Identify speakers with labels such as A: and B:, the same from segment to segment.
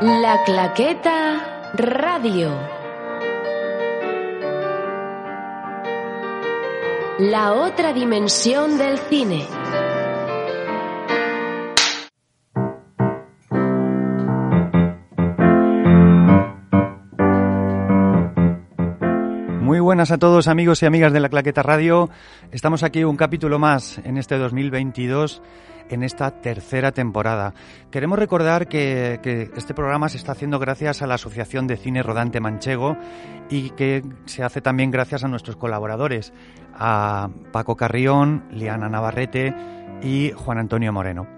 A: La Claqueta Radio. La otra dimensión del cine.
B: Buenas a todos amigos y amigas de la Claqueta Radio. Estamos aquí un capítulo más en este 2022 en esta tercera temporada. Queremos recordar que, este programa se está haciendo gracias a la Asociación de Cine Rodante Manchego y que se hace también gracias a nuestros colaboradores, a Paco Carrión, Liana Navarrete y Juan Antonio Moreno.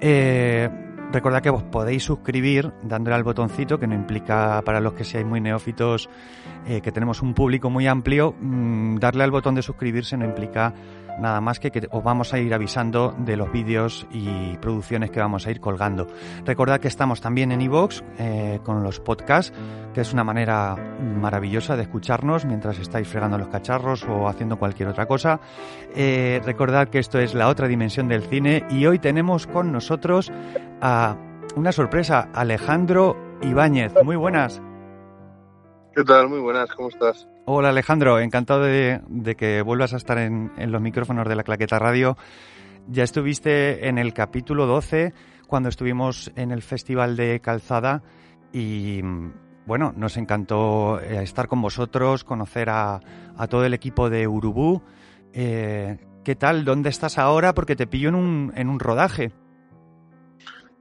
B: Eh, Recordad que os podéis suscribir dándole al botoncito, que no implica para los que seáis muy neófitos eh, que tenemos un público muy amplio. Mmm, darle al botón de suscribirse no implica nada más que que os vamos a ir avisando de los vídeos y producciones que vamos a ir colgando. Recordad que estamos también en iVoox eh, con los podcasts, que es una manera maravillosa de escucharnos mientras estáis fregando los cacharros o haciendo cualquier otra cosa. Eh, recordad que esto es la otra dimensión del cine y hoy tenemos con nosotros a una sorpresa, Alejandro Ibáñez. Muy buenas.
C: ¿Qué tal? Muy buenas, ¿cómo estás?
B: Hola Alejandro, encantado de, de que vuelvas a estar en, en, los micrófonos de la Claqueta Radio. Ya estuviste en el capítulo 12 cuando estuvimos en el Festival de Calzada y bueno, nos encantó eh, estar con vosotros, conocer a, a todo el equipo de Urubú. Eh, ¿Qué tal? ¿Dónde estás ahora? Porque te pillo en un, en un rodaje.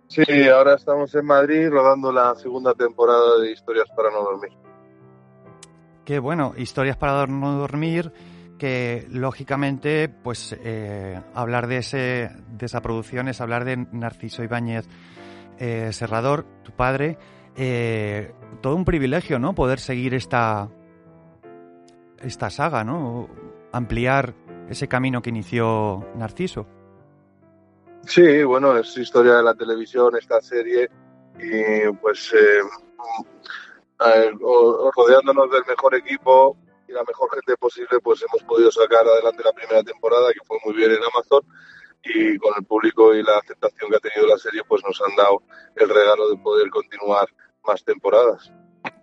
C: Sí, ahora estamos en Madrid rodando la segunda temporada de Historias para no dormir.
B: Qué bueno, Historias para no dormir, que lógicamente, pues eh, hablar de, ese, de esa producción es hablar de Narciso Ibáñez eh, Serrador, tu padre. Eh, todo un privilegio, ¿no? Poder seguir esta, esta saga, ¿no? Ampliar ese camino que inició Narciso.
C: Sí, bueno, es historia de la televisión, esta serie, y pues eh, eh, rodeándonos del mejor equipo y la mejor gente posible, pues hemos podido sacar adelante la primera temporada, que fue muy bien en Amazon, y con el público y la aceptación que ha tenido la serie, pues nos han dado el regalo de poder continuar más temporadas.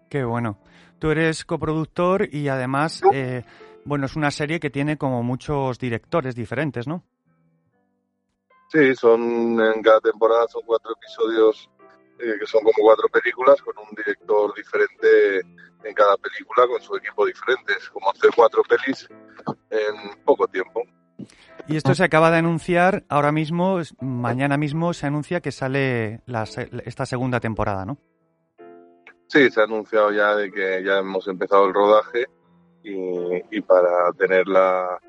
B: Qué bueno. Tú eres coproductor y además, eh, bueno, es una serie que tiene como muchos directores diferentes, ¿no?
C: Sí, son en cada temporada son cuatro episodios eh, que son como cuatro películas con un director diferente en cada película con su equipo diferente. Es como hacer cuatro pelis en poco tiempo.
B: Y esto se acaba de anunciar ahora mismo, mañana mismo se anuncia que sale la, esta segunda temporada, ¿no?
C: Sí, se ha anunciado ya de que ya hemos empezado el rodaje y, y para tener la,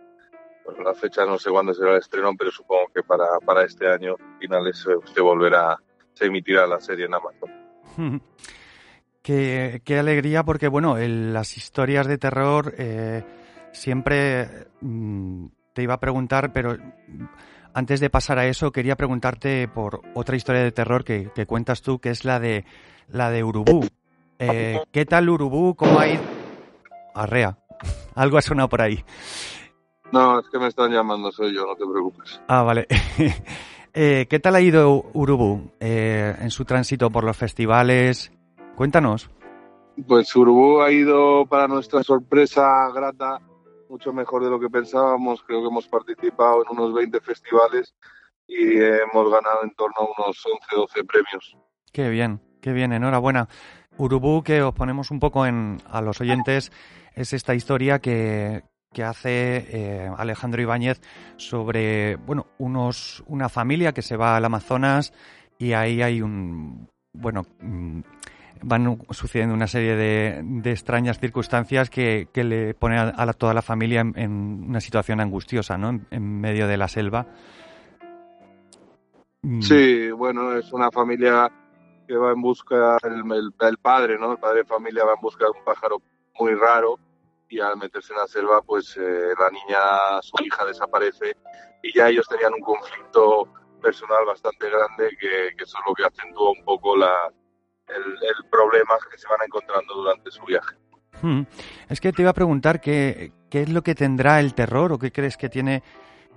C: la fecha no sé cuándo será el estreno, pero supongo que para, para este año finales se, se volverá, se emitirá la serie en Amazon.
B: qué, qué, alegría, porque bueno, el, las historias de terror eh, siempre mmm, te iba a preguntar, pero antes de pasar a eso, quería preguntarte por otra historia de terror que, que cuentas tú, que es la de la de Urubú. Eh, ¿Qué tal Urubú? ¿Cómo ha ido? Arrea. Algo ha sonado por ahí.
C: No, es que me están llamando, soy yo, no te preocupes.
B: Ah, vale. eh, ¿Qué tal ha ido Urubú eh, en su tránsito por los festivales? Cuéntanos.
C: Pues Urubú ha ido, para nuestra sorpresa grata, mucho mejor de lo que pensábamos. Creo que hemos participado en unos 20 festivales y hemos ganado en torno a unos 11, 12 premios.
B: Qué bien, qué bien, enhorabuena. Urubú, que os ponemos un poco en, a los oyentes, es esta historia que, que hace eh, Alejandro Ibáñez sobre bueno unos una familia que se va al Amazonas y ahí hay un bueno mm, van sucediendo una serie de, extrañas circunstancias que, que, le ponen a, toda la familia en, una situación angustiosa, ¿no? En, medio de la selva.
C: Sí, bueno, es una familia que va en busca, el, el, padre, ¿no? El padre de familia va en busca de un pájaro muy raro y al meterse en la selva, pues eh, la niña, su hija, desaparece y ya ellos tenían un conflicto personal bastante grande que, eso es lo que acentúa un poco la, el, problema que se van encontrando durante su viaje.
B: Hmm. Es que te iba a preguntar qué, qué es lo que tendrá el terror o qué crees que tiene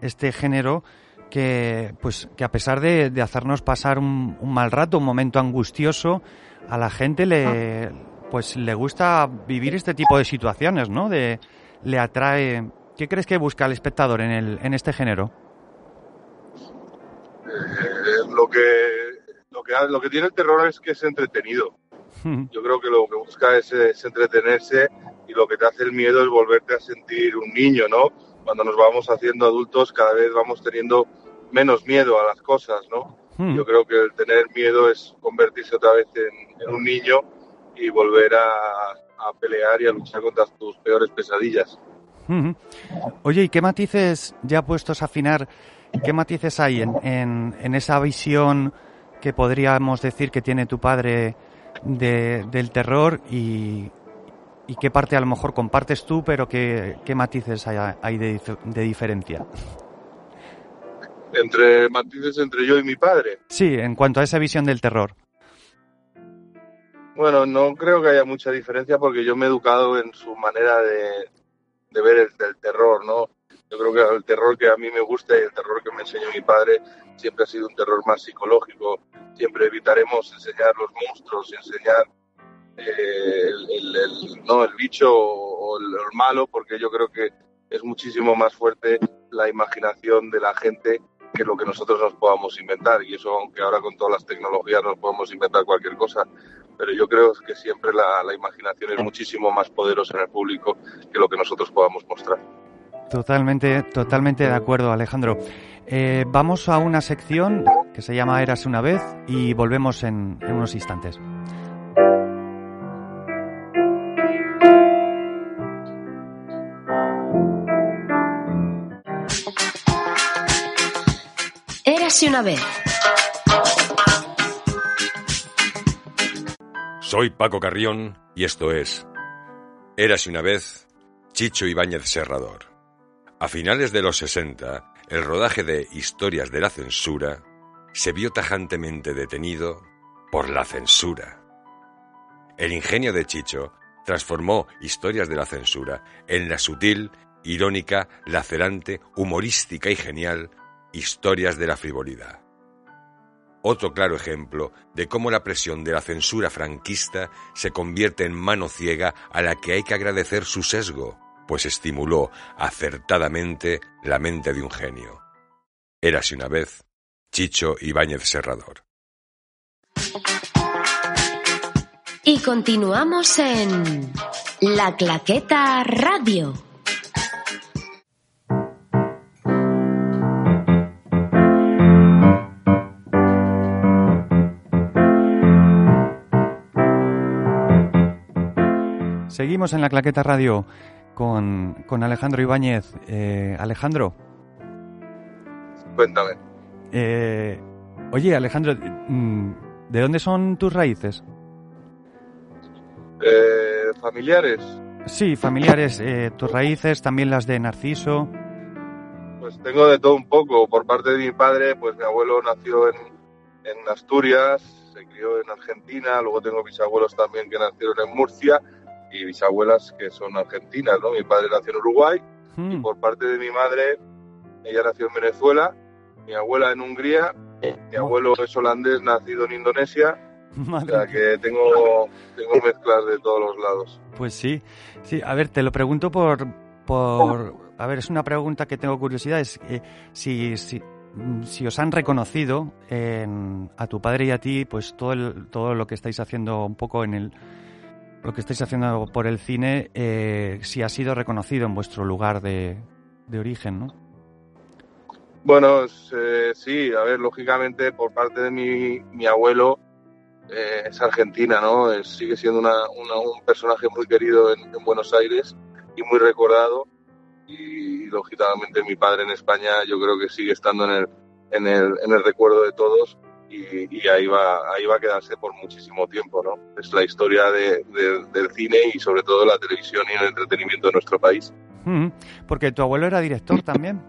B: este género que, pues, que a pesar de, hacernos pasar un, mal rato, un momento angustioso, a la gente le, ah. Pues, le gusta vivir este tipo de situaciones, ¿no? De, le atrae. ¿Qué crees que busca el espectador en, el, en este género?
C: Eh, lo que lo que lo que tiene el terror es que es entretenido. Hmm. Yo creo que lo que busca es, es, entretenerse y lo que te hace el miedo es volverte a sentir un niño, ¿no? Cuando nos vamos haciendo adultos cada vez vamos teniendo menos miedo a las cosas, ¿no? Hmm. Yo creo que el tener miedo es convertirse otra vez en, un niño y volver a, pelear y a luchar contra tus peores pesadillas.
B: Oye, ¿y qué matices, ya puestos a afinar, qué matices hay en, en, esa visión que podríamos decir que tiene tu padre del terror y, y, qué parte a lo mejor compartes tú, pero qué, qué matices hay, hay de, de diferencia?
C: entre matices entre yo y mi padre.
B: Sí, en cuanto a esa visión del terror.
C: Bueno, no creo que haya mucha diferencia porque yo me he educado en su manera de, ver el, terror, ¿no? Yo creo que el terror que a mí me gusta y el terror que me enseñó mi padre siempre ha sido un terror más psicológico. Siempre evitaremos enseñar los monstruos enseñar eh, el, no, el bicho o el malo porque yo creo que es muchísimo más fuerte la imaginación de la gente que lo que nosotros nos podamos inventar. Y eso, aunque ahora con todas las tecnologías nos podemos inventar cualquier cosa, pero yo creo que siempre la, imaginación es muchísimo más poderosa en el público que lo que nosotros podamos mostrar.
B: Totalmente, totalmente de acuerdo, Alejandro. Eh, vamos a una sección que se llama Eras una vez y volvemos en unos instantes.
A: una vez.
D: Soy Paco Carrión y esto es Érase una vez Chicho Ibáñez Serrador. A finales de los 60, el rodaje de Historias de la Censura se vio tajantemente detenido por la censura. El ingenio de Chicho transformó Historias de la Censura en la sutil, irónica, lacerante, humorística y genial Historias de la frivolidad. Otro claro ejemplo de cómo la presión de la censura franquista se convierte en mano ciega a la que hay que agradecer su sesgo, pues estimuló acertadamente la mente de un genio. Érase una vez Chicho Ibáñez Serrador.
A: Y continuamos en La Claqueta Radio.
B: Seguimos en la Claqueta Radio con, Alejandro Ibáñez. Eh, Alejandro.
C: Cuéntame.
B: Eh, oye, Alejandro, mm, ¿de dónde son tus raíces?
C: Eh, familiares.
B: Sí, familiares. tus raíces, también las de Narciso.
C: Pues tengo de todo un poco. Por parte de mi padre, pues mi abuelo nació en, en Asturias, se crió en Argentina, luego tengo mis abuelos también que nacieron en Murcia y bisabuelas que son argentinas, ¿no? Mi padre nació en Uruguay y hmm. por parte de mi madre, ella nació en Venezuela, mi abuela en Hungría, mi abuelo es holandés, nacido en Indonesia. o sea que tengo, tengo mezclas de todos los lados.
B: Pues sí, sí. A ver, te lo pregunto por, por a ver, es una pregunta que tengo curiosidad, es eh, si, si, si, os han reconocido a tu padre y a ti, pues todo, el, todo lo que estáis haciendo un poco en el, lo que estáis haciendo por el cine, eh, si ha sido reconocido en vuestro lugar de, origen, ¿no?
C: Bueno, eh, sí, a ver, lógicamente por parte de mi, mi abuelo eh, es argentina, ¿no? sigue siendo un personaje muy querido en, Buenos Aires y muy recordado. Y, lógicamente mi padre en España yo creo que sigue estando en el, en el, en el recuerdo de todos y, ahí va ahí va a quedarse por muchísimo tiempo, ¿no? Es la historia de, del cine y sobre todo la televisión y el entretenimiento de nuestro país.
B: Porque tu abuelo era director también.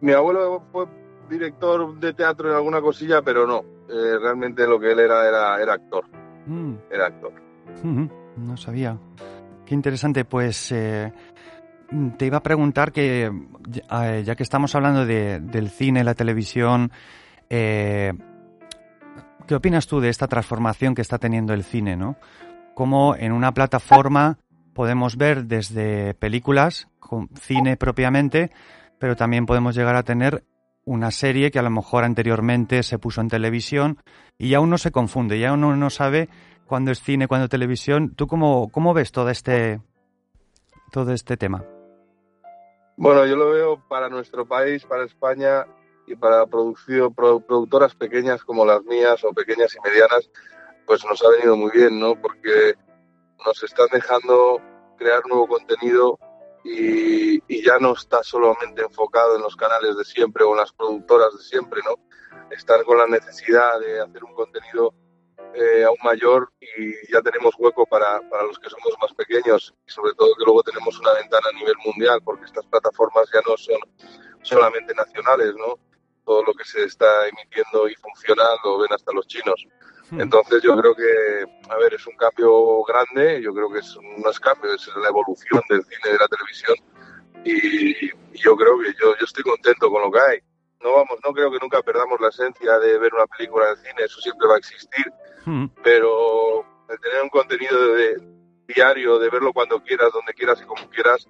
C: Mi abuelo fue director de teatro en alguna cosilla, pero no. Eh, realmente lo que él era era, era actor. Mm. Era actor.
B: No sabía. Qué interesante. Pues eh, te iba a preguntar que, eh, ya que estamos hablando de, del cine, la televisión, ¿qué opinas tú de esta transformación que está teniendo el cine, no? Cómo en una plataforma podemos ver desde películas, con cine propiamente, pero también podemos llegar a tener una serie que a lo mejor anteriormente se puso en televisión y ya uno se confunde, ya uno no sabe cuándo es cine, cuándo es televisión. ¿Tú cómo, cómo ves todo este, todo este tema?
C: Bueno, yo lo veo para nuestro país, para España y para producción, productoras pequeñas como las mías o pequeñas y medianas, pues nos ha venido muy bien, ¿no? Porque nos están dejando crear nuevo contenido y, ya no está solamente enfocado en los canales de siempre o en las productoras de siempre, ¿no? Están con la necesidad de hacer un contenido eh, aún mayor y ya tenemos hueco para, para los que somos más pequeños y sobre todo que luego tenemos una ventana a nivel mundial porque estas plataformas ya no son solamente nacionales, ¿no? Todo lo que se está emitiendo y funciona lo ven hasta los chinos. Hmm. Entonces yo creo que, a ver, es un cambio grande, yo creo que es, no es cambio, es la evolución del cine y de la televisión y, yo creo que yo, yo estoy contento con lo que hay. No vamos, no creo que nunca perdamos la esencia de ver una película en el cine, eso siempre va a existir, hmm. pero el tener un contenido de, diario, de verlo cuando quieras, donde quieras y como quieras,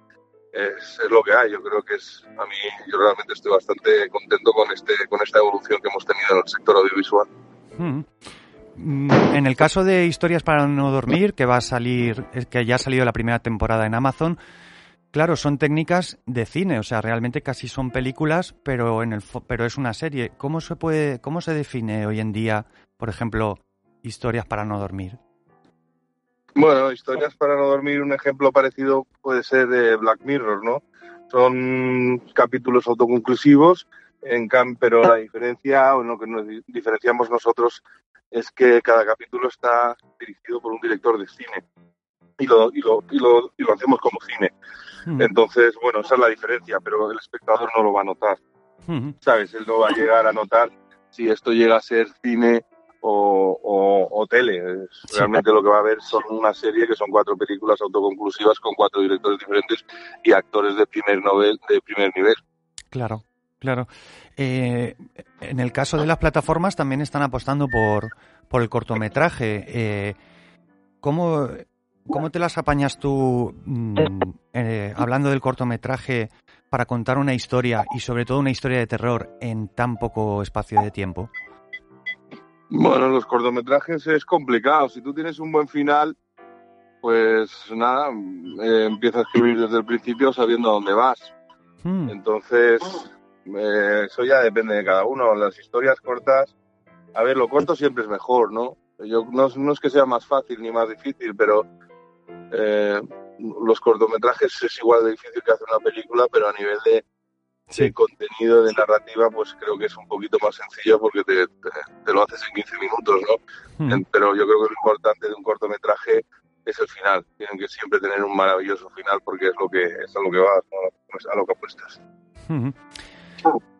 C: es, lo que hay. Yo creo que es, a mí, yo realmente estoy bastante contento con este, con esta evolución que hemos tenido en el sector audiovisual. Hmm.
B: Mm, en el caso de Historias para no dormir, que va a salir, que ya ha salido la primera temporada en Amazon, claro, son técnicas de cine, o sea, realmente casi son películas, pero en el pero es una serie. ¿Cómo se puede, cómo se define hoy en día, por ejemplo, Historias para no dormir?
C: Bueno, Historias para no dormir, un ejemplo parecido puede ser de Black Mirror, ¿no? Son capítulos autoconclusivos, en pero la diferencia, o lo que nos diferenciamos nosotros es que cada capítulo está dirigido por un director de cine y lo, y lo, y lo, y lo hacemos como cine. Hmm. Entonces, bueno, esa es la diferencia, pero el espectador no lo va a notar. Hmm. ¿Sabes? Él no va a llegar a notar si esto llega a ser cine o, o, tele. Realmente lo que va a ver son una serie que son cuatro películas autoconclusivas con cuatro directores diferentes y actores de primer, novel, de primer nivel.
B: Claro. Claro. Eh, en el caso de las plataformas también están apostando por, por el cortometraje. Eh, ¿cómo, te las apañas tú mm, eh, hablando del cortometraje para contar una historia y sobre todo una historia de terror en tan poco espacio de tiempo?
C: Bueno, los cortometrajes es complicado. Si tú tienes un buen final, pues nada, empieza a escribir desde el principio sabiendo a dónde vas. Hmm. Entonces, eh, eso ya depende de cada uno. Las historias cortas, a ver, lo corto siempre es mejor, ¿no? Yo, no, es que sea más fácil ni más difícil, pero eh, los cortometrajes es igual de difícil que hacer una película, pero a nivel de, contenido, de narrativa, pues creo que es un poquito más sencillo porque te, lo haces en 15 minutos, ¿no? Hmm. Pero yo creo que lo importante de un cortometraje es el final. Tienen que siempre tener un maravilloso final porque es lo que es a lo que vas, a lo que apuestas. Hmm.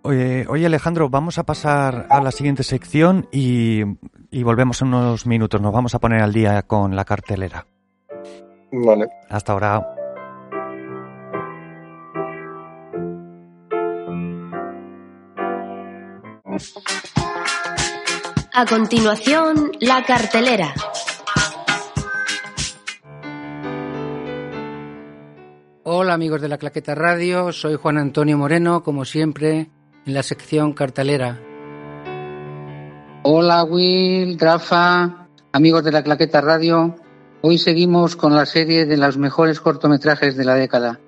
B: Oye, Alejandro, vamos a pasar a la siguiente sección y, volvemos en unos minutos. Nos vamos a poner al día con la cartelera.
C: Vale.
B: Hasta ahora.
A: A continuación, la cartelera.
E: Hola amigos de la Claqueta Radio, soy Juan Antonio Moreno, como siempre, en la sección cartelera. Hola Will, Rafa, amigos de la Claqueta Radio. Hoy seguimos con la serie de los mejores cortometrajes de la década.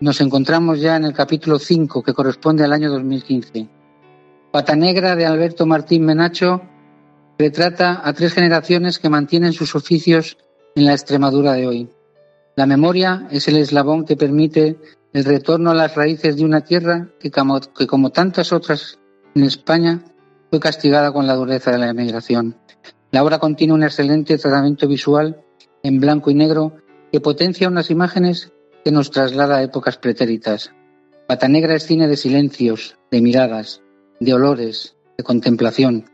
E: Nos encontramos ya en el capítulo 5, que corresponde al año 2015. Pata Negra de Alberto Martín Menacho retrata a tres generaciones que mantienen sus oficios en la Extremadura de hoy. La memoria es el eslabón que permite el retorno a las raíces de una tierra que como, tantas otras en España fue castigada con la dureza de la emigración. La obra contiene un excelente tratamiento visual en blanco y negro que potencia unas imágenes que nos traslada a épocas pretéritas. Pata Negra es cine de silencios, de miradas, de olores, de contemplación.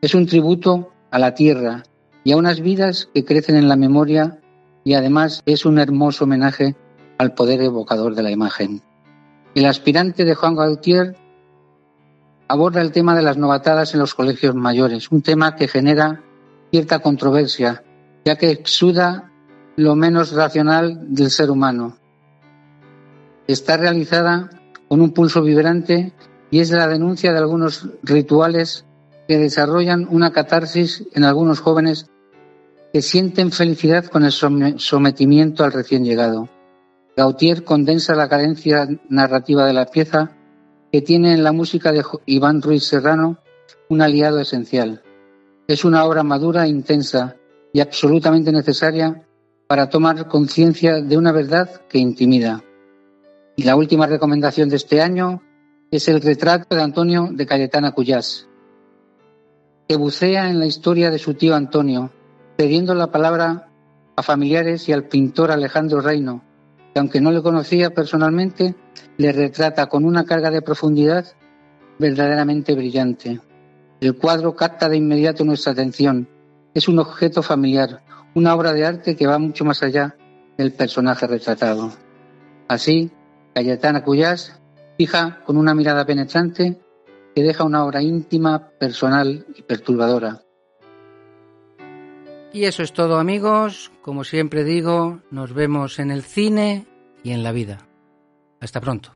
E: Es un tributo a la tierra y a unas vidas que crecen en la memoria y además es un hermoso homenaje al poder evocador de la imagen. El aspirante de Juan Gautier aborda el tema de las novatadas en los colegios mayores, un tema que genera cierta controversia, ya que exuda lo menos racional del ser humano. Está realizada con un pulso vibrante y es la denuncia de algunos rituales que desarrollan una catarsis en algunos jóvenes que sienten felicidad con el sometimiento al recién llegado. Gautier condensa la cadencia narrativa de la pieza que tiene en la música de Iván Ruiz Serrano un aliado esencial. Es una obra madura, intensa y absolutamente necesaria para tomar conciencia de una verdad que intimida. Y la última recomendación de este año es el retrato de Antonio de Cayetana Cuyás, que bucea en la historia de su tío Antonio, cediendo la palabra a familiares y al pintor Alejandro Reino, que aunque no le conocía personalmente, le retrata con una carga de profundidad verdaderamente brillante. El cuadro capta de inmediato nuestra atención. Es un objeto familiar, una obra de arte que va mucho más allá del personaje retratado. Así, Cayetana Cuyás fija con una mirada penetrante que deja una obra íntima, personal y perturbadora.
F: Y eso es todo amigos, como siempre digo, nos vemos en el cine y en la vida. Hasta pronto.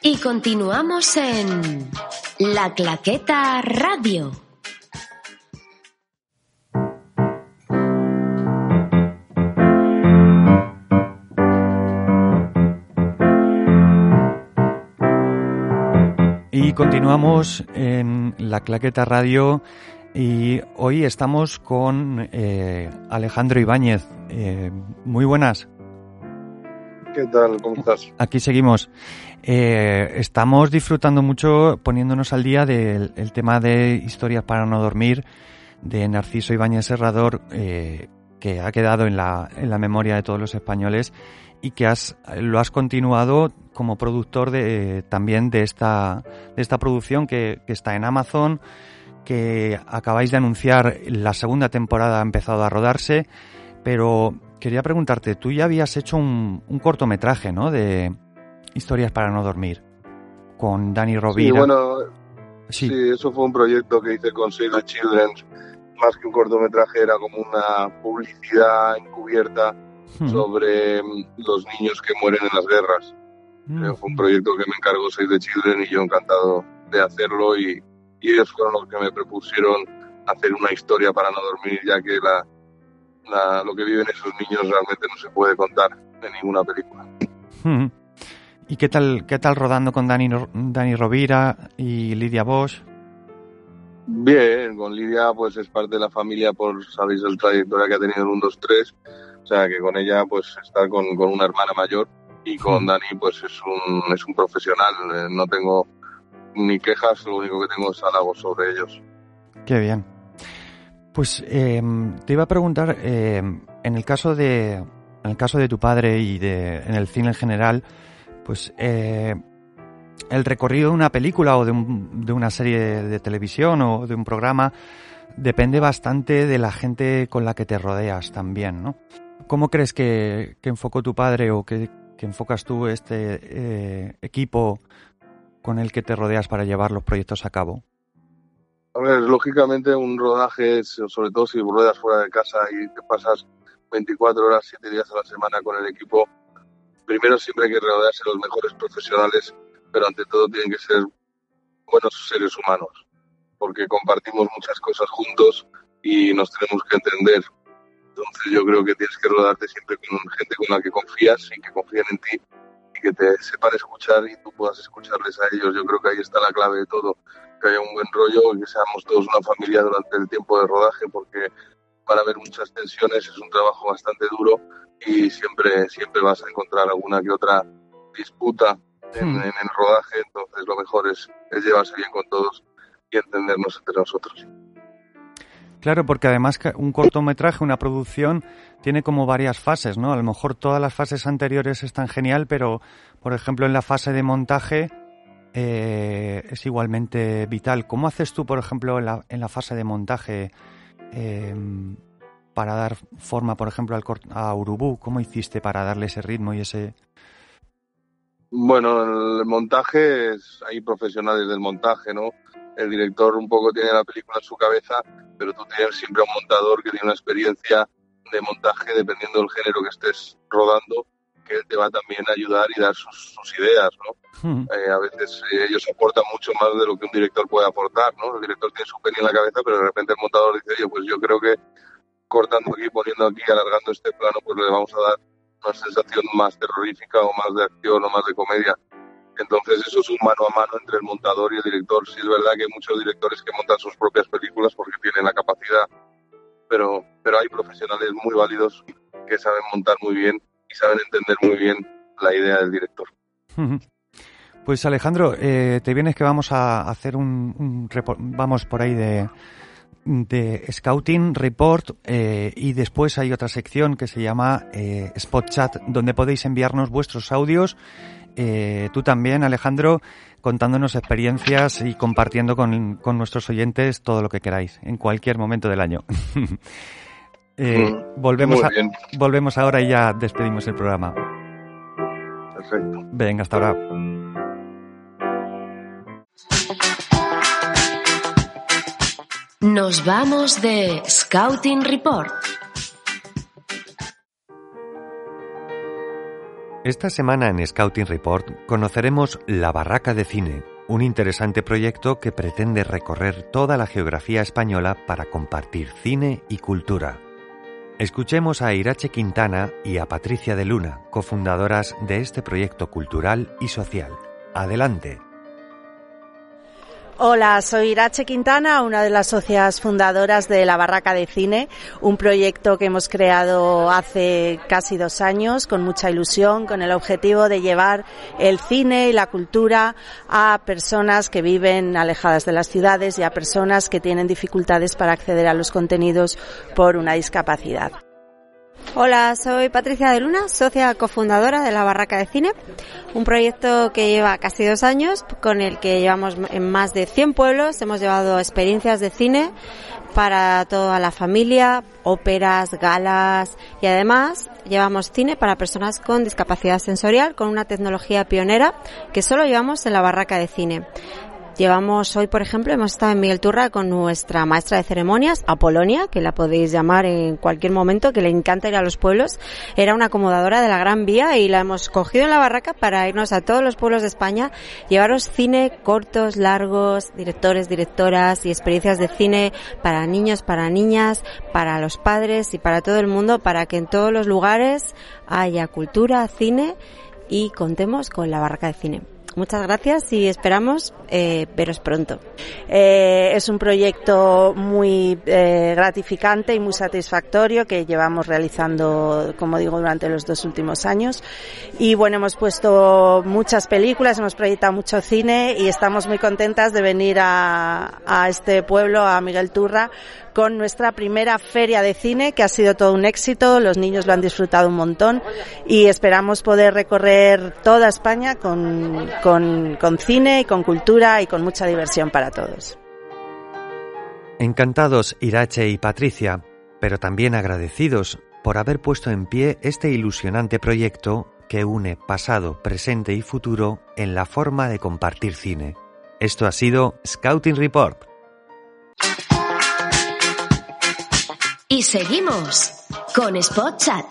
A: Y continuamos en La Claqueta Radio.
B: Continuamos en La Claqueta Radio y hoy estamos con eh, Alejandro Ibáñez. Eh, muy buenas.
C: ¿Qué tal? ¿Cómo estás?
B: Aquí seguimos. Eh, estamos disfrutando mucho poniéndonos al día del el tema de historias para no dormir de Narciso Ibáñez Serrador, que ha quedado en la, en la memoria de todos los españoles y que has, lo has continuado como productor de, también de esta, de esta producción que, que está en Amazon que acabáis de anunciar la segunda temporada ha empezado a rodarse, pero quería preguntarte, tú ya habías hecho un, cortometraje, ¿no? De historias para no dormir con Dani Rovira.
C: Sí, bueno, sí. eso fue un proyecto que hice con Save the Children. Más que un cortometraje, era como una publicidad encubierta hmm. sobre mm, los niños que mueren en las guerras. Hmm. Fue un proyecto que me encargó Save the Children y yo encantado de hacerlo y, y ellos fueron los que me propusieron hacer una historia para no dormir, ya que la, lo que viven esos niños realmente no se puede contar en ninguna película.
B: Hmm. ¿Y qué tal, qué tal rodando con Dani, Dani Rovira y Lidia Bosch?
C: Bien, con Lidia pues es parte de la familia por, sabéis, la trayectoria que ha tenido en un 2-3, o sea que con ella pues está con, con una hermana mayor y con hmm. Dani pues es un, es un profesional, eh, no tengo ni quejas, lo único que tengo es halagos sobre ellos.
B: Qué bien. Pues em, te iba a preguntar, em, en el caso de en el caso de tu padre y de en el cine en general, pues eh, el recorrido de una película o de, de, una serie de televisión o de un programa depende bastante de la gente con la que te rodeas también, ¿no? ¿Cómo crees que, enfocó tu padre o que, enfocas tú este eh, equipo con el que te rodeas para llevar los proyectos a cabo?
C: A ver, lógicamente un rodaje, sobre todo si ruedas fuera de casa y te pasas 24 horas, 7 días a la semana con el equipo, primero siempre hay que rodearse de los mejores profesionales, pero ante todo tienen que ser buenos seres humanos, porque compartimos muchas cosas juntos y nos tenemos que entender. Entonces yo creo que tienes que rodarte siempre con gente con la que confías y que confíen en ti que te sepan escuchar y tú puedas escucharles a ellos. Yo creo que ahí está la clave de todo, que haya un buen rollo y que seamos todos una familia durante el tiempo de rodaje, porque para haber muchas tensiones es un trabajo bastante duro y siempre, siempre vas a encontrar alguna que otra disputa en,
B: Hmm.
C: en el rodaje, entonces lo mejor es, es llevarse bien con todos y entendernos entre nosotros.
B: Claro, porque además un cortometraje, una producción, tiene como varias fases, ¿no? A lo mejor todas las fases anteriores están genial, pero, por ejemplo, en la fase de montaje eh, es igualmente vital. ¿Cómo haces tú, por ejemplo, en la, fase de montaje eh, para dar forma, por ejemplo, al a Urubú? ¿Cómo hiciste para darle ese ritmo y ese...
C: Bueno, el montaje es, hay profesionales del montaje, ¿no? El director un poco tiene la película en su cabeza, pero tú tienes siempre un montador que tiene una experiencia de montaje dependiendo del género que estés rodando, que él te va también a ayudar y dar sus, sus ideas, ¿no? Eh, a veces eh, ellos aportan mucho más de lo que un director puede aportar, ¿no? El director tiene su peli en la cabeza, pero de repente el montador dice, oye, pues yo creo que cortando aquí, poniendo aquí, alargando este plano, pues le vamos a dar una sensación más terrorífica o más de acción o más de comedia. Entonces eso es un mano a mano entre el montador y el director. Sí es verdad que hay muchos directores que montan sus propias películas porque tienen la capacidad, pero, pero hay profesionales muy válidos que saben montar muy bien y saben entender muy bien la idea del director.
B: Pues Alejandro, eh, te vienes que vamos a hacer un, un vamos por ahí de, de Scouting Report eh, y después hay otra sección que se llama eh, Spot Chat donde podéis enviarnos vuestros audios. Eh, tú también, Alejandro, contándonos experiencias y compartiendo con, con nuestros oyentes todo lo que queráis en cualquier momento del año. Eh,
C: Mm,
B: volvemos, a- volvemos ahora y ya despedimos el programa.
C: Perfecto.
B: Venga, hasta ahora.
A: Nos vamos de Scouting Report.
G: Esta semana en Scouting Report conoceremos La Barraca de Cine, un interesante proyecto que pretende recorrer toda la geografía española para compartir cine y cultura. Escuchemos a Irache Quintana y a Patricia de Luna, cofundadoras de este proyecto cultural y social. Adelante.
H: Hola, soy Irache Quintana, una de las socias fundadoras de La Barraca de Cine, un proyecto que hemos creado hace casi dos años con mucha ilusión, con el objetivo de llevar el cine y la cultura a personas que viven alejadas de las ciudades y a personas que tienen dificultades para acceder a los contenidos por una discapacidad.
I: Hola, soy Patricia de Luna, socia cofundadora de La Barraca de Cine, un proyecto que lleva casi dos años, con el que llevamos en más de 100 pueblos, hemos llevado experiencias de cine para toda la familia, óperas, galas y además llevamos cine para personas con discapacidad sensorial con una tecnología pionera que solo llevamos en La Barraca de Cine. Llevamos hoy, por ejemplo, hemos estado en Miguel Turra con nuestra maestra de ceremonias, Apolonia, que la podéis llamar en cualquier momento, que le encanta ir a los pueblos. Era una acomodadora de la Gran Vía y la hemos cogido en la barraca para irnos a todos los pueblos de España, llevaros cine cortos, largos, directores, directoras y experiencias de cine para niños, para niñas, para los padres y para todo el mundo, para que en todos los lugares haya cultura, cine y contemos con la barraca de cine. Muchas gracias y esperamos eh, veros pronto.
H: Eh, es un proyecto muy eh, gratificante y muy satisfactorio que llevamos realizando, como digo, durante los dos últimos años. Y bueno, hemos puesto muchas películas, hemos proyectado mucho cine y estamos muy contentas de venir a, a este pueblo, a Miguel Turra, con nuestra primera feria de cine, que ha sido todo un éxito, los niños lo han disfrutado un montón y esperamos poder recorrer toda España con, con, con cine y con cultura y con mucha diversión para todos.
G: Encantados Irache y Patricia, pero también agradecidos por haber puesto en pie este ilusionante proyecto que une pasado, presente y futuro en la forma de compartir cine. Esto ha sido Scouting Report.
A: Y seguimos con Spot Chat.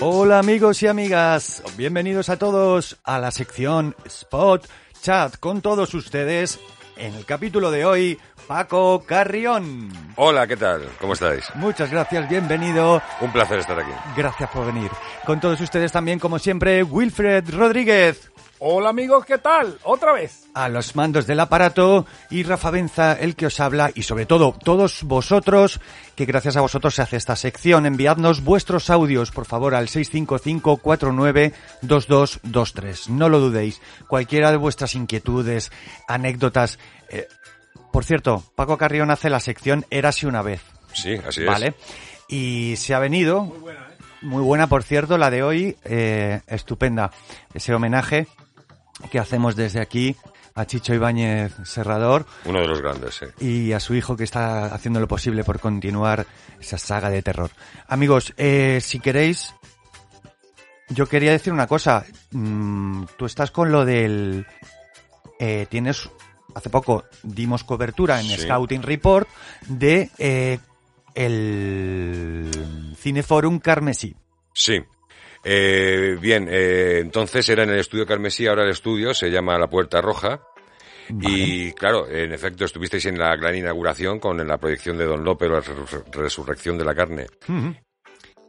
B: Hola amigos y amigas, bienvenidos a todos a la sección Spot Chat con todos ustedes En el capítulo de hoy, Paco Carrión.
D: Hola, ¿qué tal? ¿Cómo estáis?
B: Muchas gracias, bienvenido.
D: Un placer estar aquí.
B: Gracias por venir. Con todos ustedes también, como siempre, Wilfred Rodríguez.
J: Hola amigos, ¿qué tal? Otra vez.
B: A los mandos del aparato y Rafa Benza, el que os habla, y sobre todo todos vosotros, que gracias a vosotros se hace esta sección. Enviadnos vuestros audios, por favor, al 655-492223. No lo dudéis. Cualquiera de vuestras inquietudes, anécdotas. eh, por cierto, Paco Carrión hace la sección Érase una vez.
D: Sí, así es.
B: ¿Vale? Y se ha venido. Muy buena, Muy buena, por cierto, la de hoy, eh, estupenda. Ese homenaje que hacemos desde aquí a Chicho Ibáñez Serrador
D: Uno de los grandes, sí.
B: y a su hijo que está haciendo lo posible por continuar esa saga de terror. Amigos, eh, si queréis, yo quería decir una cosa. Mm, tú estás con lo del... eh, tienes... Hace poco dimos cobertura en
D: Sí.
B: Scouting Report de eh, el Cineforum Carmesí.
D: Sí. Eh, bien, eh, entonces era en el estudio Carmesí, ahora el estudio se llama La Puerta Roja. Y claro, en efecto, estuvisteis en la gran inauguración con la proyección de Don Lope, la resur- resurrección de la carne.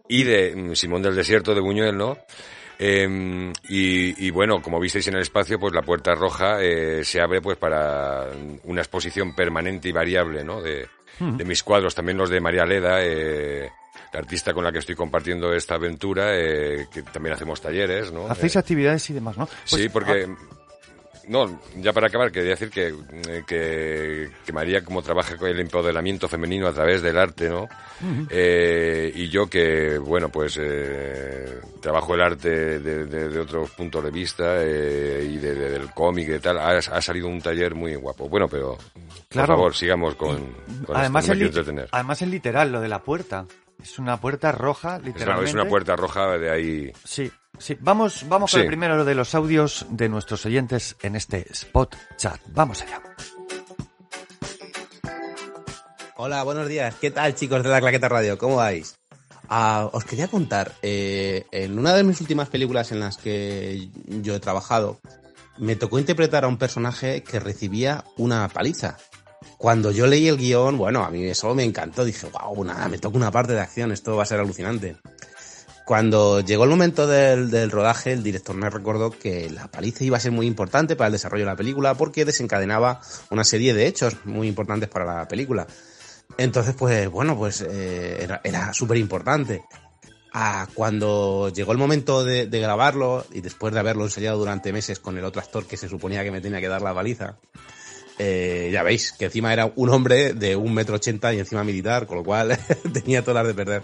D: Y de mm, Simón del Desierto de Buñuel, ¿no? Eh, y, y bueno, como visteis en el espacio, pues la puerta roja eh, se abre pues para una exposición permanente y variable, ¿no? De, de mis cuadros, también los de María Leda, eh, la artista con la que estoy compartiendo esta aventura, eh, que también hacemos talleres, ¿no?
B: Hacéis
D: Eh,
B: actividades y demás, ¿no? Pues,
D: sí, porque... No, ya para acabar, quería decir que, eh, que, que María, como trabaja con el empoderamiento femenino a través del arte, ¿no? Eh, y yo que, bueno, pues eh, trabajo el arte de, de- de otros puntos de vista eh, y de- de- del cómic y tal, ha, ha salido un taller muy guapo. Bueno, pero
B: Claro.
D: por favor, sigamos con, con
B: además,
D: esto, no
B: es
D: entretener.
B: además es literal lo de la puerta. Es una puerta roja,
D: Es una,
B: literalmente.
D: es una puerta roja de ahí.
B: Sí, sí. Vamos, vamos con
D: Sí.
B: el primero de los audios de nuestros oyentes en este Spot Chat. Vamos allá.
K: Hola, buenos días. ¿Qué tal, chicos de la Claqueta Radio? ¿Cómo vais? Ah, os quería contar, eh, en una de mis últimas películas en las que yo he trabajado, me tocó interpretar a un personaje que recibía una paliza. Cuando yo leí el guion, bueno, a mí eso me encantó. Dije, wow, nada, me toca una parte de acción, esto va a ser alucinante. Cuando llegó el momento del, rodaje, el director me recordó que la paliza iba a ser muy importante para el desarrollo de la película porque desencadenaba una serie de hechos muy importantes para la película. Entonces, pues bueno, pues eh, era, súper importante. Cuando llegó el momento de, de grabarlo y después de haberlo ensayado durante meses con el otro actor que se suponía que me tenía que dar la baliza, eh, ya veis que encima era un hombre de un metro ochenta y encima militar, con lo cual tenía todas las de perder.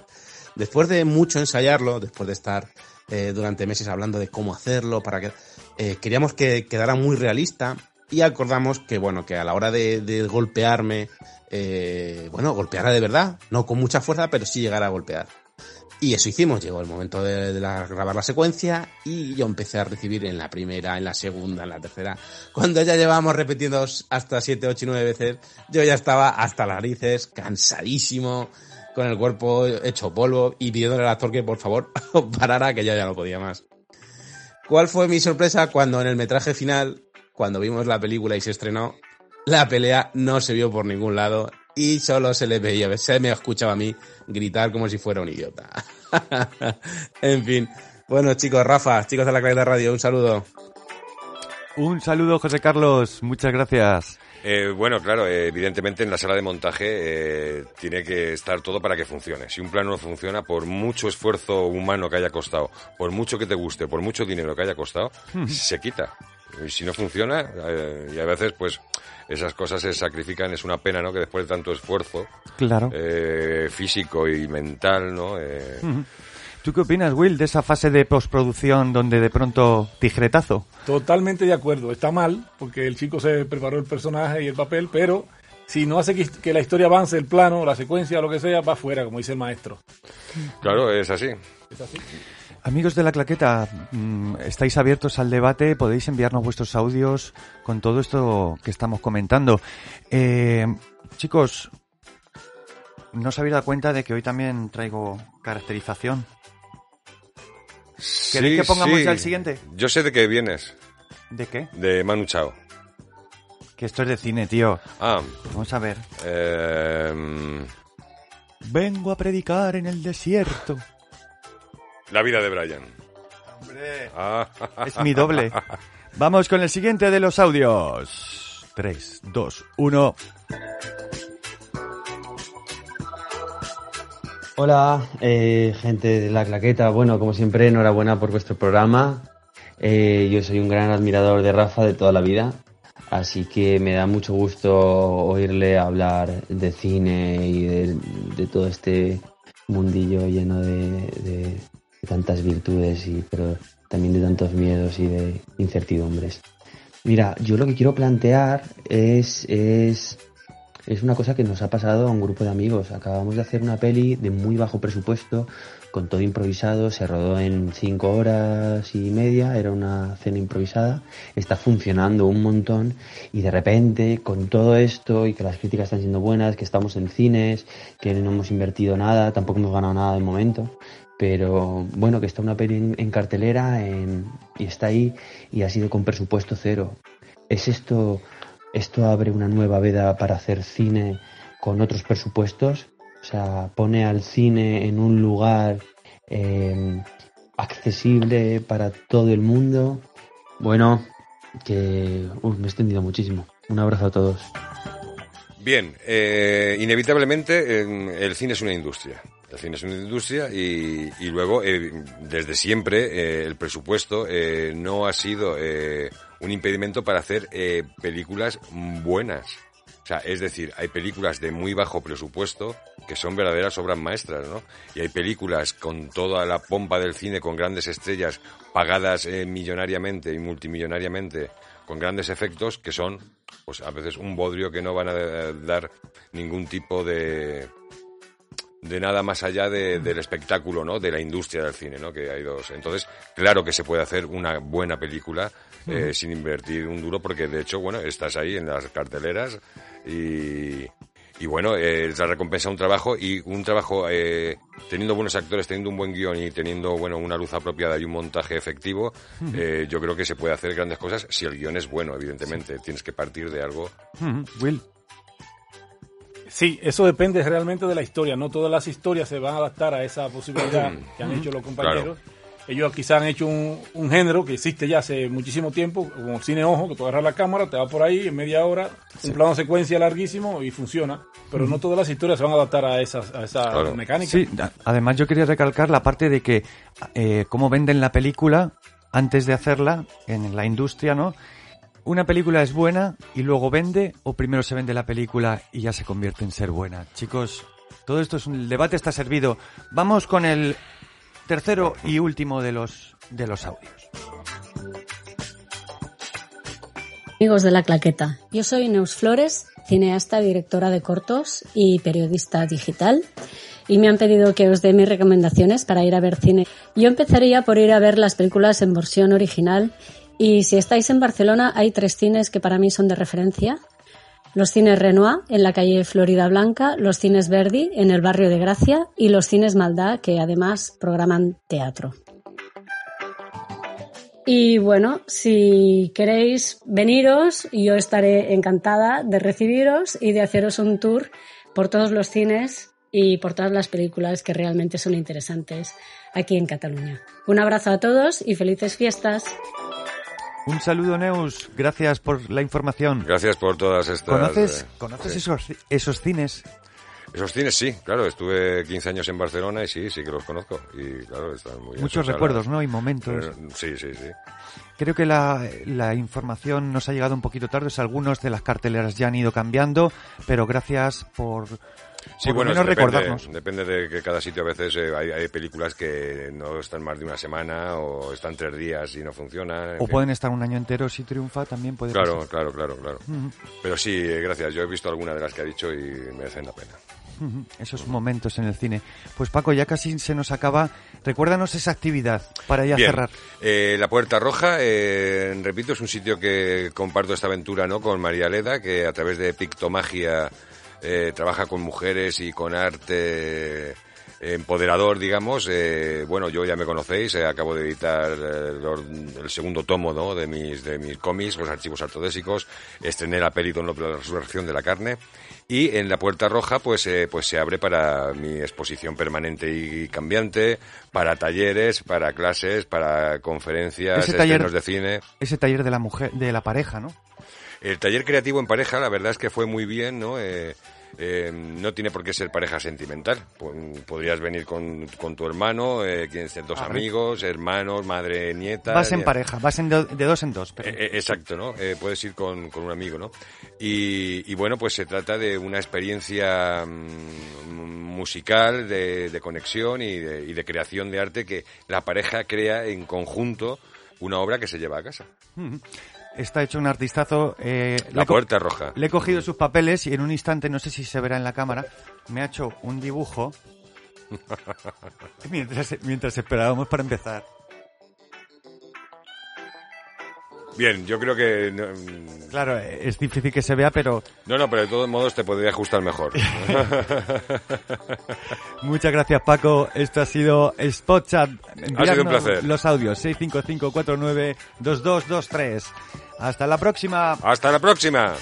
K: Después de mucho ensayarlo, después de estar eh, durante meses hablando de cómo hacerlo, para que eh, queríamos que quedara muy realista y acordamos que bueno que a la hora de, golpearme, eh, bueno golpeara de verdad, no con mucha fuerza, pero sí llegara a golpear. Y eso hicimos, llegó el momento de, grabar la secuencia y yo empecé a recibir en la primera, en la segunda, en la tercera. Cuando ya llevábamos repetiendo hasta 7, 8 y 9 veces, yo ya estaba hasta las narices, cansadísimo, con el cuerpo hecho polvo y pidiéndole al actor que por favor parara, que yo ya no podía más. ¿Cuál fue mi sorpresa cuando en el metraje final, cuando vimos la película y se estrenó, la pelea no se vio por ningún lado y solo se le veía, se me escuchaba a mí gritar como si fuera un idiota. en fin. Bueno, chicos, Rafa, chicos de la Claridad Radio, un saludo.
B: Un saludo, José Carlos. Muchas gracias.
D: Eh, bueno, claro, eh, evidentemente en la sala de montaje eh, tiene que estar todo para que funcione. Si un plano no funciona, por mucho esfuerzo humano que haya costado, por mucho que te guste, por mucho dinero que haya costado, se quita. Y si no funciona, eh, y a veces, pues, esas cosas se sacrifican, es una pena, ¿no? Que después de tanto esfuerzo
B: Claro.
D: eh, físico y mental, ¿no?
B: Ujú. ¿Tú qué opinas, Will, de esa fase de postproducción donde de pronto tijeretazo?
J: Totalmente de acuerdo. Está mal, porque el chico se preparó el personaje y el papel, pero si no hace que, la historia avance, el plano, la secuencia, lo que sea, va fuera, como dice el maestro.
D: Claro, es así.
J: Es así.
B: Amigos de la claqueta, mm, estáis abiertos al debate, podéis enviarnos vuestros audios con todo esto que estamos comentando. Eh, chicos, ¿no os habéis dado cuenta de que hoy también traigo caracterización? ¿Queréis
D: Sí,
B: que pongamos
D: sí.
B: ya el siguiente?
D: Yo sé de qué vienes.
B: ¿De qué?
D: De Manu Chao.
B: Que esto es de cine, tío.
D: Ah.
B: Vamos a ver.
D: Eh,
B: Vengo a predicar en el desierto.
D: la vida de Brian.
B: Hombre.
D: Ah.
B: Es mi doble. Vamos con el siguiente de los audios. 3, 2, 1.
L: Hola, eh, gente de la claqueta. Bueno, como siempre, enhorabuena por vuestro programa. Eh, yo soy un gran admirador de Rafa de toda la vida, así que me da mucho gusto oírle hablar de cine y de, de todo este mundillo lleno de, de- de tantas virtudes, y, pero también de tantos miedos y de incertidumbres. Mira, yo lo que quiero plantear es, es es una cosa que nos ha pasado a un grupo de amigos. Acabamos de hacer una peli de muy bajo presupuesto, con todo improvisado, se rodó en cinco horas y media, era una cena improvisada, está funcionando un montón y de repente con todo esto y que las críticas están siendo buenas, que estamos en cines, que no hemos invertido nada, tampoco hemos ganado nada de momento, pero bueno, que está una peli en, cartelera y está ahí y ha sido con presupuesto cero. ¿Es esto, esto abre una nueva veda para hacer cine con otros presupuestos? O sea, pone al cine en un lugar eh, accesible para todo el mundo. Bueno, que me he extendido muchísimo. Un abrazo a todos.
D: Bien, eh, inevitablemente en- el cine es una industria. El cine es una industria y, y luego, eh, desde siempre, eh, el presupuesto no ha sido un impedimento para hacer eh, películas buenas. O sea, es decir, hay películas de muy bajo presupuesto que son verdaderas obras maestras, ¿no? Y hay películas con toda la pompa del cine, con grandes estrellas, pagadas eh, millonariamente y multimillonariamente, con grandes efectos, que son, pues a veces un bodrio que no van a dar ningún tipo de, de nada más allá de- del espectáculo, ¿no? De la industria del cine, ¿no? Que hay dos. Entonces, claro que se puede hacer una buena película eh, sin invertir un duro, porque de hecho, bueno, estás ahí en las carteleras y, y bueno, eh, la recompensa un trabajo y un trabajo eh, teniendo buenos actores, teniendo un buen guion y teniendo, bueno, una luz apropiada y un montaje efectivo, eh, yo creo que se puede hacer grandes cosas si el guion es bueno, evidentemente. Tienes que partir de algo.
B: Will.
J: Sí, eso depende realmente de la historia. No todas las historias se van a adaptar a esa posibilidad que han hecho los compañeros. Ellos quizás han hecho un, un género que existe ya hace muchísimo tiempo, como el cine ojo, que tú agarras la cámara, te va por ahí en media hora, un plano secuencia larguísimo y funciona. Pero no todas las historias se van a adaptar a esas, a esa mecánica.
B: Sí, a- además yo quería recalcar la parte de que eh, cómo venden la película antes de hacerla en la industria, ¿no? Una película es buena y luego vende o primero se vende la película y ya se convierte en ser buena. Chicos, todo esto es un debate está servido. Vamos con el tercero y último de los de los audios.
M: Amigos de la claqueta, yo soy Neus Flores, cineasta, directora de cortos y periodista digital. Y me han pedido que os dé mis recomendaciones para ir a ver cine. Yo empezaría por ir a ver las películas en versión original. Y si estáis en Barcelona, hay tres cines que para mí son de referencia. Los cines Renoir en la calle Florida Blanca, los cines Verdi en el barrio de Gracia y los cines Maldá que además programan teatro. Y bueno, si queréis veniros, yo estaré encantada de recibiros y de haceros un tour por todos los cines y por todas las películas que realmente son interesantes aquí en Cataluña. Un abrazo a todos y felices fiestas.
B: Un saludo Neus, gracias por la información.
D: Gracias por todas estas...
B: ¿Conoces,
D: eh,
B: ¿conoces
D: sí.
B: esos, esos cines?
D: Esos cines sí, claro, estuve 15 años en Barcelona y sí, sí que los conozco. Y claro, están muy bien.
B: Muchos recuerdos, ¿no? Y momentos.
D: Pero, sí, sí, sí.
B: Creo que la, la información nos ha llegado un poquito tarde. algunos de las carteleras ya han ido cambiando, pero gracias por,
D: Sí, bueno,
B: menos
D: depende,
B: recordarnos.
D: depende de que cada sitio a veces eh, hay, hay películas que no están más de una semana o están tres días y no funcionan.
B: O
D: fin.
B: pueden estar un año entero si triunfa, también puede
D: Claro,
B: pasar.
D: claro, claro, claro.
B: Ujú.
D: Pero sí, eh, gracias. Yo he visto alguna de las que ha dicho y merecen la pena.
B: Ujú, Esos momentos en el cine. Pues Paco, ya casi se nos acaba. Recuérdanos esa actividad para ya
D: Bien,
B: cerrar.
D: eh, la Puerta Roja, eh, repito, es un sitio que comparto esta aventura no con María Leda, que a través de Pictomagia eh, trabaja con mujeres y con arte empoderador, digamos. Eh, bueno, yo ya me conocéis, eh, acabo de editar eh, el segundo tomo ¿no? de mis de mis cómics, los archivos ortodésicos, estrené la peli Don la resurrección de la carne y en la puerta roja pues pues se abre para mi exposición permanente y cambiante, para talleres, para clases, para conferencias,
B: ese taller,
D: de cine.
B: Ese taller de la mujer, de la pareja, ¿no?
D: El taller creativo en pareja, la verdad es que fue muy bien, ¿no? Eh, eh, no tiene por qué ser pareja sentimental. Podrías venir con, tu hermano, eh, dos amigos, hermanos, madre, nieta.
B: Vas en pareja, vas en de, dos en dos.
D: Eh, eh, exacto, ¿no? puedes ir con, un amigo, ¿no? Y, bueno, pues se trata de una experiencia mm, musical, de, conexión y de, y de creación de arte que la pareja crea en conjunto una obra que se lleva a casa
B: está hecho un artistazo. Eh,
D: la puerta roja.
B: Le he cogido sus papeles y en un instante, no sé si se verá en la cámara, me ha hecho un dibujo mientras, mientras esperábamos para empezar.
D: Bien, yo creo que...
B: Claro, es difícil que se vea, pero...
D: No, no, pero de todos modos te podría ajustar mejor.
B: Muchas gracias, Paco. Esto ha sido Spot Chat.
D: Ha sido un placer.
B: Los audios 655492223. Hasta la próxima.
D: Hasta la próxima.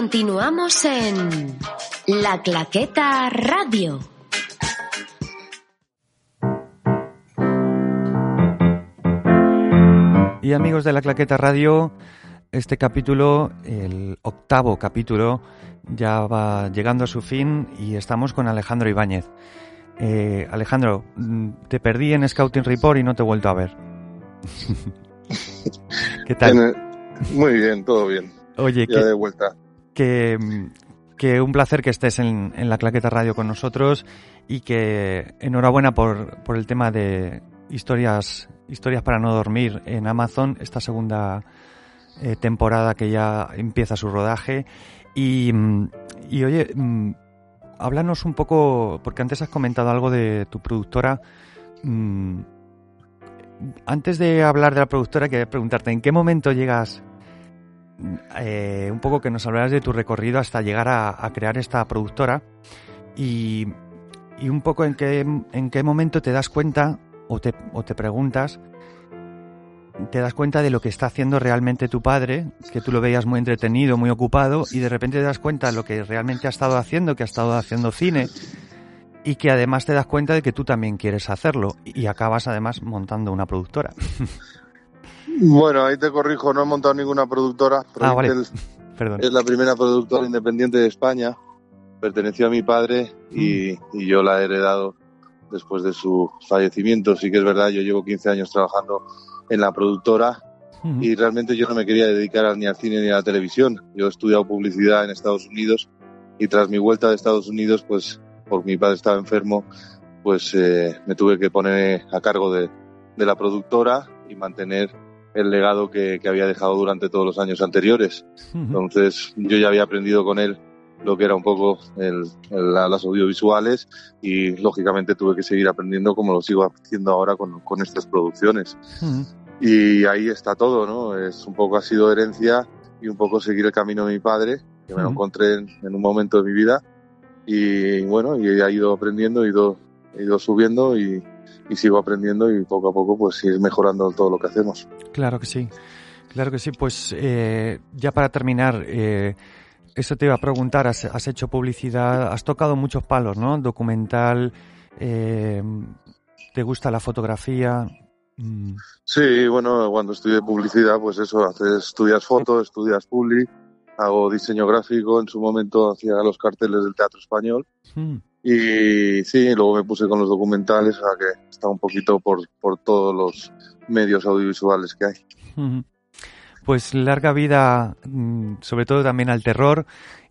A: Continuamos en La Claqueta Radio.
B: Y amigos de La Claqueta Radio, este capítulo, el octavo capítulo, ya va llegando a su fin y estamos con Alejandro Ibáñez. Eh, Alejandro, mm, te perdí en Scouting Report y no te he vuelto a ver. ¿Qué tal?
C: Muy bien, todo bien.
B: Oye,
C: ya de vuelta
B: que, un placer que estés en, la Claqueta Radio con nosotros y que enhorabuena por, por el tema de historias, historias para no dormir en Amazon, esta segunda eh, temporada que ya empieza su rodaje. Y, y oye, mm, háblanos un poco, porque antes has comentado algo de tu productora. Mm, antes de hablar de la productora, quería preguntarte, ¿en qué momento llegas eh, un poco que nos hablarás de tu recorrido hasta llegar a, crear esta productora y, un poco en qué, en qué momento te das cuenta o te, o te preguntas, te das cuenta de lo que está haciendo realmente tu padre, que tú lo veías muy entretenido, muy ocupado, y de repente te das cuenta de lo que realmente ha estado haciendo, que ha estado haciendo cine, y que además te das cuenta de que tú también quieres hacerlo, y acabas además montando una productora.
C: Bueno, ahí te corrijo, no he montado ninguna productora.
B: Ah, Perdón.
C: Es la primera productora independiente de España. Perteneció a mi padre y, mm. yo la he heredado después de su fallecimiento. Sí que es verdad, yo llevo 15 años trabajando en la productora y realmente yo no me quería dedicar ni al cine ni a la televisión. Yo he estudiado publicidad en Estados Unidos y tras mi vuelta de Estados Unidos, pues porque mi padre estaba enfermo, pues eh, me tuve que poner a cargo de, de la productora y mantener el legado que, había dejado durante todos los años anteriores. Entonces yo ya había aprendido con él lo que era un poco el, las audiovisuales y lógicamente tuve que seguir aprendiendo como lo sigo haciendo ahora con, con estas producciones. Y ahí está todo, ¿no? Es un poco ha sido herencia y un poco seguir el camino de mi padre, que me lo encontré en, un momento de mi vida y bueno, y he ido aprendiendo, he ido, he ido subiendo y, y sigo aprendiendo y poco a poco pues ir mejorando todo lo que hacemos.
B: Claro que sí, claro que sí. Pues eh, ya para terminar, eh, eso te iba a preguntar, has, hecho publicidad, has tocado muchos palos, ¿no? Documental, eh, ¿te gusta la fotografía?
C: Mm. Sí, bueno, cuando estudié publicidad, pues eso, haces, estudias fotos, estudias publi, hago diseño gráfico, en su momento hacía los carteles del teatro español. Mm. Y sí, luego me puse con los documentales, o sea que está un poquito por, por todos los medios audiovisuales que hay.
B: Pues larga vida, mm, sobre todo también al terror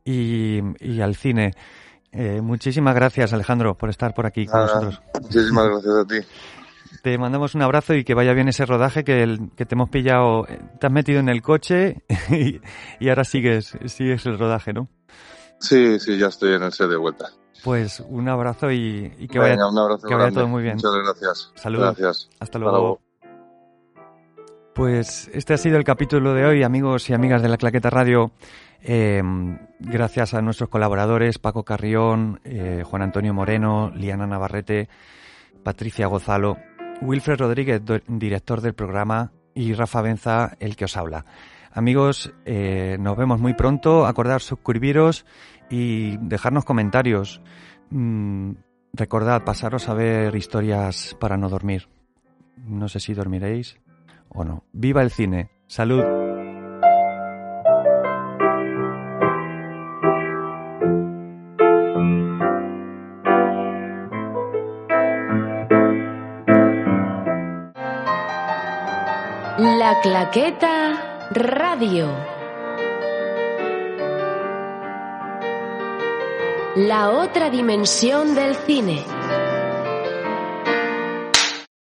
B: y, al cine. Eh, muchísimas gracias, Alejandro, por estar por aquí con nosotros.
C: Muchísimas gracias a ti.
B: Te mandamos un abrazo y que vaya bien ese rodaje que, el, que te hemos pillado. Te has metido en el coche y, y ahora sigues, sigues el rodaje, ¿no?
C: Sí, sí, ya estoy en el set de vuelta.
B: Pues un abrazo y, y que,
C: Venga,
B: vaya,
C: un abrazo
B: que vaya todo muy bien.
C: Muchas gracias.
B: Saludos.
C: Gracias.
B: Hasta luego. Pues este ha sido el capítulo de hoy, amigos y amigas de la Claqueta Radio. Eh, gracias a nuestros colaboradores Paco Carrión, eh, Juan Antonio Moreno, Liana Navarrete, Patricia Gozalo, Wilfred Rodríguez, director del programa, y Rafa Benza, el que os habla. Amigos, eh, nos vemos muy pronto. Acordad suscribiros y dejarnos comentarios. Mm, recordad, pasaros a ver historias para no dormir. No sé si dormiréis o no. ¡Viva el cine! ¡Salud!
A: La Claqueta Radio. La otra dimensión del cine.